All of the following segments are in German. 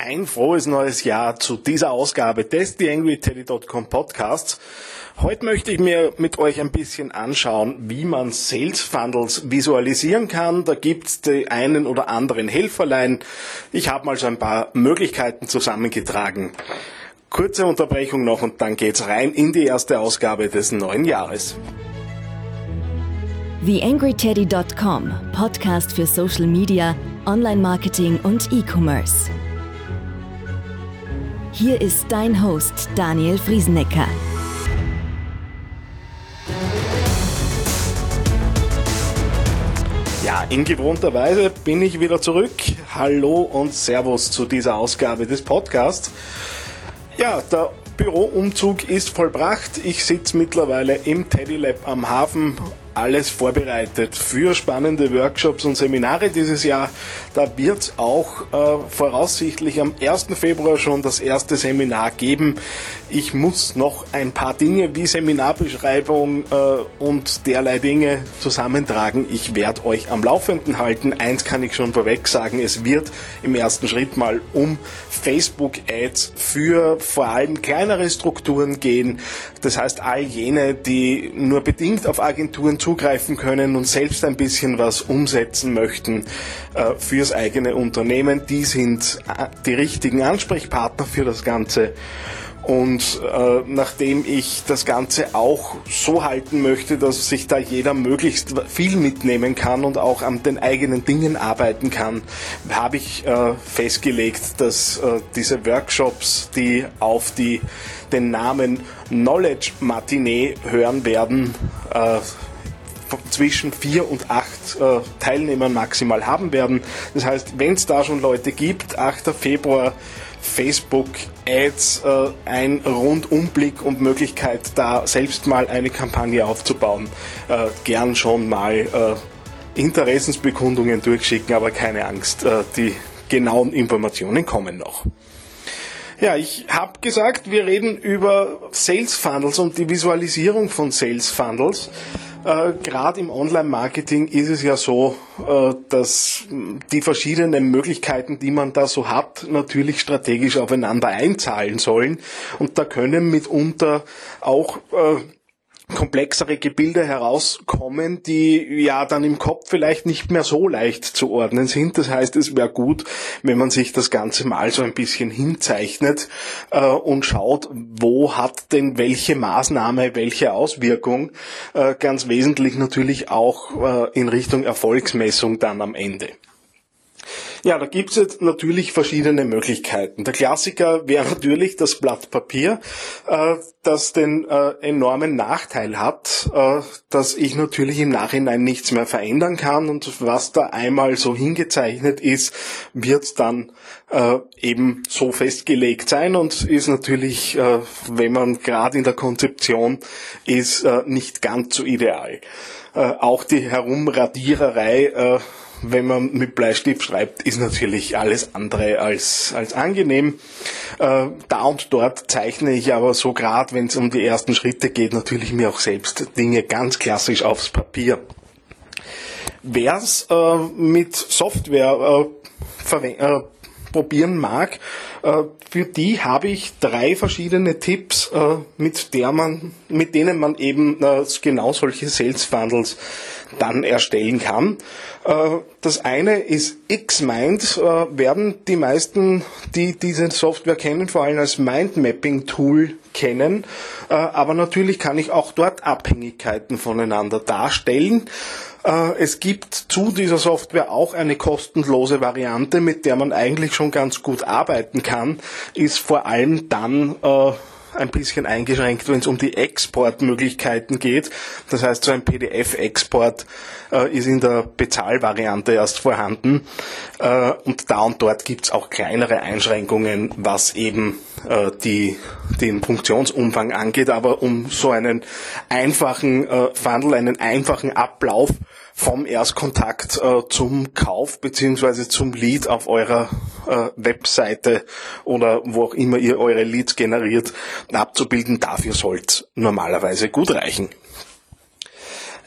Ein frohes neues Jahr zu dieser Ausgabe des TheAngryTeddy.com Podcasts. Heute möchte ich mir mit euch ein bisschen anschauen, wie man Sales Funnels visualisieren kann. Da gibt es die einen oder anderen Helferlein. Ich habe mal so ein paar Möglichkeiten zusammengetragen. Kurze Unterbrechung noch und dann geht's rein in die erste Ausgabe des neuen Jahres. TheAngryTeddy.com, Podcast für Social Media, Online-Marketing und E-Commerce. Hier ist dein Host Daniel Friesenecker. Ja, in gewohnter Weise bin ich wieder zurück. Hallo und Servus zu dieser Ausgabe des Podcasts. Ja, der Büroumzug ist vollbracht. Ich sitze mittlerweile im Teddy Lab am Hafen alles vorbereitet für spannende Workshops und Seminare dieses Jahr. Da wird es auch äh, voraussichtlich am 1. Februar schon das erste Seminar geben. Ich muss noch ein paar Dinge wie Seminarbeschreibung äh, und derlei Dinge zusammentragen. Ich werde euch am Laufenden halten. Eins kann ich schon vorweg sagen, es wird im ersten Schritt mal um Facebook-Ads für vor allem kleinere Strukturen gehen. Das heißt, all jene, die nur bedingt auf Agenturen zugreifen können und selbst ein bisschen was umsetzen möchten äh, fürs eigene Unternehmen. Die sind äh, die richtigen Ansprechpartner für das Ganze. Und äh, nachdem ich das Ganze auch so halten möchte, dass sich da jeder möglichst viel mitnehmen kann und auch an den eigenen Dingen arbeiten kann, habe ich äh, festgelegt, dass äh, diese Workshops, die auf die, den Namen Knowledge Matinee hören werden, äh, zwischen vier und acht äh, Teilnehmern maximal haben werden. Das heißt, wenn es da schon Leute gibt, 8. Februar Facebook Ads, äh, ein Rundumblick und Möglichkeit, da selbst mal eine Kampagne aufzubauen, äh, gern schon mal äh, Interessensbekundungen durchschicken, aber keine Angst, äh, die genauen Informationen kommen noch. Ja, ich habe gesagt, wir reden über Sales Funnels und die Visualisierung von Sales Funnels. Äh, Gerade im Online-Marketing ist es ja so, äh, dass die verschiedenen Möglichkeiten, die man da so hat, natürlich strategisch aufeinander einzahlen sollen. Und da können mitunter auch äh, komplexere Gebilde herauskommen, die ja dann im Kopf vielleicht nicht mehr so leicht zu ordnen sind. Das heißt, es wäre gut, wenn man sich das Ganze mal so ein bisschen hinzeichnet äh, und schaut, wo hat denn welche Maßnahme welche Auswirkung, äh, ganz wesentlich natürlich auch äh, in Richtung Erfolgsmessung dann am Ende. Ja, da gibt es jetzt natürlich verschiedene Möglichkeiten. Der Klassiker wäre natürlich das Blatt Papier, äh, das den äh, enormen Nachteil hat, äh, dass ich natürlich im Nachhinein nichts mehr verändern kann und was da einmal so hingezeichnet ist, wird dann äh, eben so festgelegt sein und ist natürlich, äh, wenn man gerade in der Konzeption ist, äh, nicht ganz so ideal. auch die Herumradiererei wenn man mit Bleistift schreibt, ist natürlich alles andere als, als angenehm. Äh, da und dort zeichne ich aber so gerade, wenn es um die ersten Schritte geht, natürlich mir auch selbst Dinge ganz klassisch aufs Papier. Wer es äh, mit Software äh, äh, probieren mag, äh, für die habe ich drei verschiedene Tipps, äh, mit, der man, mit denen man eben äh, genau solche Sales Funnels dann erstellen kann. Das eine ist Xmind, werden die meisten, die diese Software kennen, vor allem als Mindmapping Tool kennen. Aber natürlich kann ich auch dort Abhängigkeiten voneinander darstellen. Äh, es gibt zu dieser Software auch eine kostenlose Variante, mit der man eigentlich schon ganz gut arbeiten kann, ist vor allem dann äh, ein bisschen eingeschränkt, wenn es um die Exportmöglichkeiten geht. Das heißt, so ein PDF-Export äh, ist in der Bezahlvariante erst vorhanden. Äh, und da und dort gibt es auch kleinere Einschränkungen, was eben äh, die, den Funktionsumfang angeht. Aber um so einen einfachen äh, Funnel, einen einfachen Ablauf vom Erstkontakt äh, zum Kauf beziehungsweise zum Lead auf eurer äh, Webseite oder wo auch immer ihr eure Leads generiert, abzubilden. Dafür sollte normalerweise gut reichen.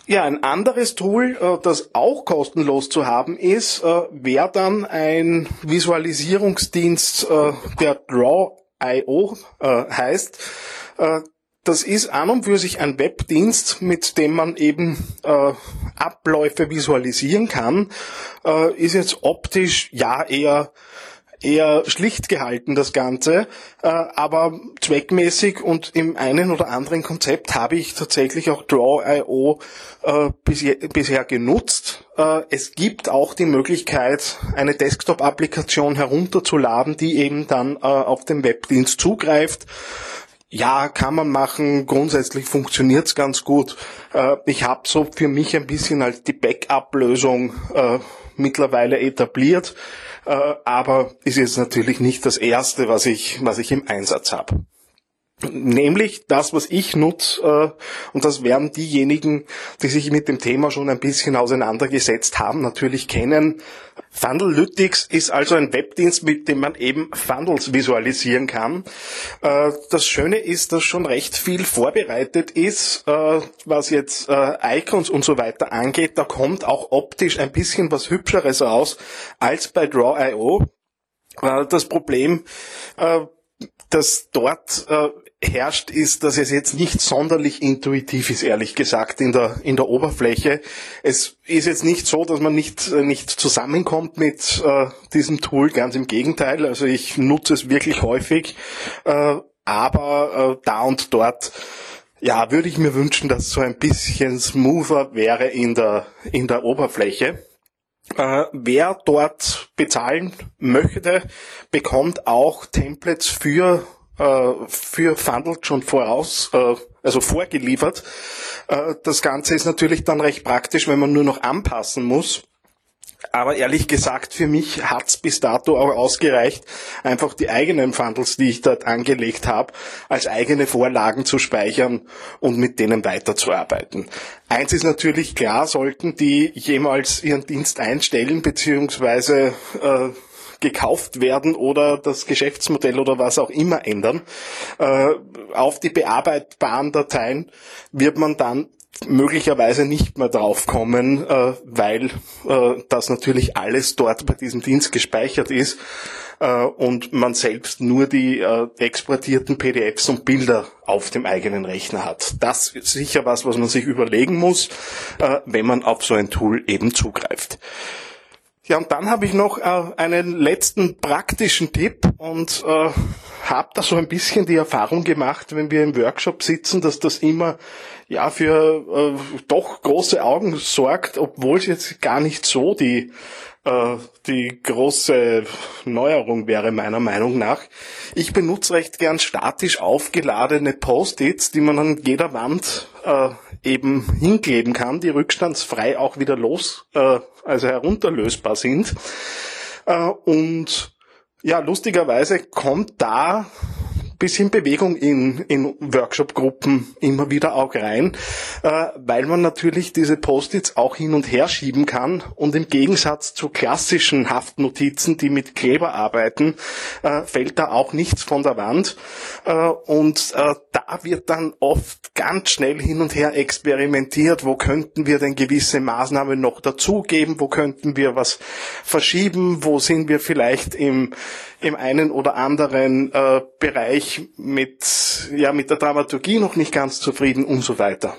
Ja, ein anderes Tool, äh, das auch kostenlos zu haben ist, äh, wäre dann ein Visualisierungsdienst, äh, der Draw.io heißt. Das ist an und für sich ein Webdienst, mit dem man eben Abläufe visualisieren kann. Ist jetzt optisch ja eher eher schlicht gehalten, das Ganze, äh, aber zweckmäßig und im einen oder anderen Konzept habe ich tatsächlich auch Draw.io äh, bisher genutzt. Äh, es gibt auch die Möglichkeit, eine Desktop-Applikation herunterzuladen, die eben dann äh, auf den Webdienst zugreift. Ja, kann man machen. Grundsätzlich funktioniert's ganz gut. Äh, ich habe so für mich ein bisschen als die Backup-Lösung äh, mittlerweile etabliert. Äh, aber ist jetzt natürlich nicht das erste, was ich, was ich im Einsatz habe. Nämlich das, was ich nutze, äh, und das werden diejenigen, die sich mit dem Thema schon ein bisschen auseinandergesetzt haben, natürlich kennen. Fundalytics ist also ein Webdienst, mit dem man eben Funnels visualisieren kann. Äh, das Schöne ist, dass schon recht viel vorbereitet ist, äh, was jetzt äh, Icons und so weiter angeht. Da kommt auch optisch ein bisschen was Hübscheres raus als bei Draw.io. Das Problem, das dort herrscht, ist, dass es jetzt nicht sonderlich intuitiv ist, ehrlich gesagt, in der, in der Oberfläche. Es ist jetzt nicht so, dass man nicht, nicht zusammenkommt mit äh, diesem Tool, ganz im Gegenteil. Also ich nutze es wirklich häufig, äh, aber äh, da und dort ja, würde ich mir wünschen, dass so ein bisschen smoother wäre in der, in der Oberfläche. Äh, wer dort bezahlen möchte, bekommt auch Templates für äh, für Fundle schon voraus, äh, also vorgeliefert. Äh, das Ganze ist natürlich dann recht praktisch, wenn man nur noch anpassen muss. Aber ehrlich gesagt, für mich hat's bis dato auch ausgereicht, einfach die eigenen Fundles, die ich dort angelegt habe, als eigene Vorlagen zu speichern und mit denen weiterzuarbeiten. Eins ist natürlich klar, sollten die jemals ihren Dienst einstellen, beziehungsweise äh, gekauft werden oder das Geschäftsmodell oder was auch immer ändern. Äh, auf die bearbeitbaren Dateien wird man dann möglicherweise nicht mehr draufkommen, äh, weil äh, das natürlich alles dort bei diesem Dienst gespeichert ist äh, und man selbst nur die äh, exportierten PDFs und Bilder auf dem eigenen Rechner hat. Das ist sicher was, was man sich überlegen muss, äh, wenn man auf so ein Tool eben zugreift. Ja, und dann habe ich noch äh, einen letzten praktischen Tipp und äh, habe da so ein bisschen die Erfahrung gemacht, wenn wir im Workshop sitzen, dass das immer ja für äh, doch große Augen sorgt, obwohl es jetzt gar nicht so die äh, die große Neuerung wäre meiner Meinung nach. Ich benutze recht gern statisch aufgeladene Post-its, die man an jeder Wand äh, eben hinkleben kann, die rückstandsfrei auch wieder los, äh, also herunterlösbar sind. Äh, und ja, lustigerweise kommt da bisschen Bewegung in, in Workshop-Gruppen immer wieder auch rein, äh, weil man natürlich diese Post-its auch hin und her schieben kann und im Gegensatz zu klassischen Haftnotizen, die mit Kleber arbeiten, äh, fällt da auch nichts von der Wand. Äh, und äh, da wird dann oft ganz schnell hin und her experimentiert, wo könnten wir denn gewisse Maßnahmen noch dazugeben, wo könnten wir was verschieben, wo sind wir vielleicht im im einen oder anderen äh, Bereich mit, ja, mit der Dramaturgie noch nicht ganz zufrieden und so weiter.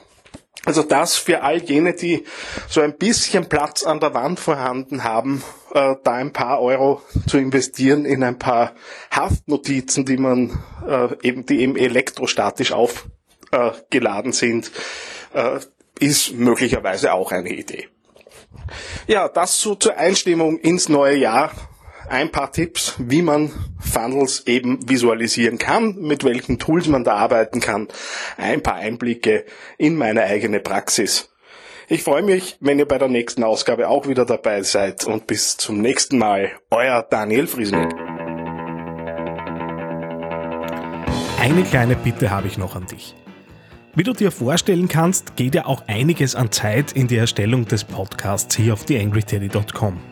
Also das für all jene, die so ein bisschen Platz an der Wand vorhanden haben, äh, da ein paar Euro zu investieren in ein paar Haftnotizen, die man äh, eben, die eben elektrostatisch aufgeladen äh, sind, äh, ist möglicherweise auch eine Idee. Ja, das so zur Einstimmung ins neue Jahr ein paar Tipps, wie man Funnels eben visualisieren kann, mit welchen Tools man da arbeiten kann, ein paar Einblicke in meine eigene Praxis. Ich freue mich, wenn ihr bei der nächsten Ausgabe auch wieder dabei seid und bis zum nächsten Mal. Euer Daniel Friesneck. Eine kleine Bitte habe ich noch an dich. Wie du dir vorstellen kannst, geht ja auch einiges an Zeit in die Erstellung des Podcasts hier auf theangryteddy.com.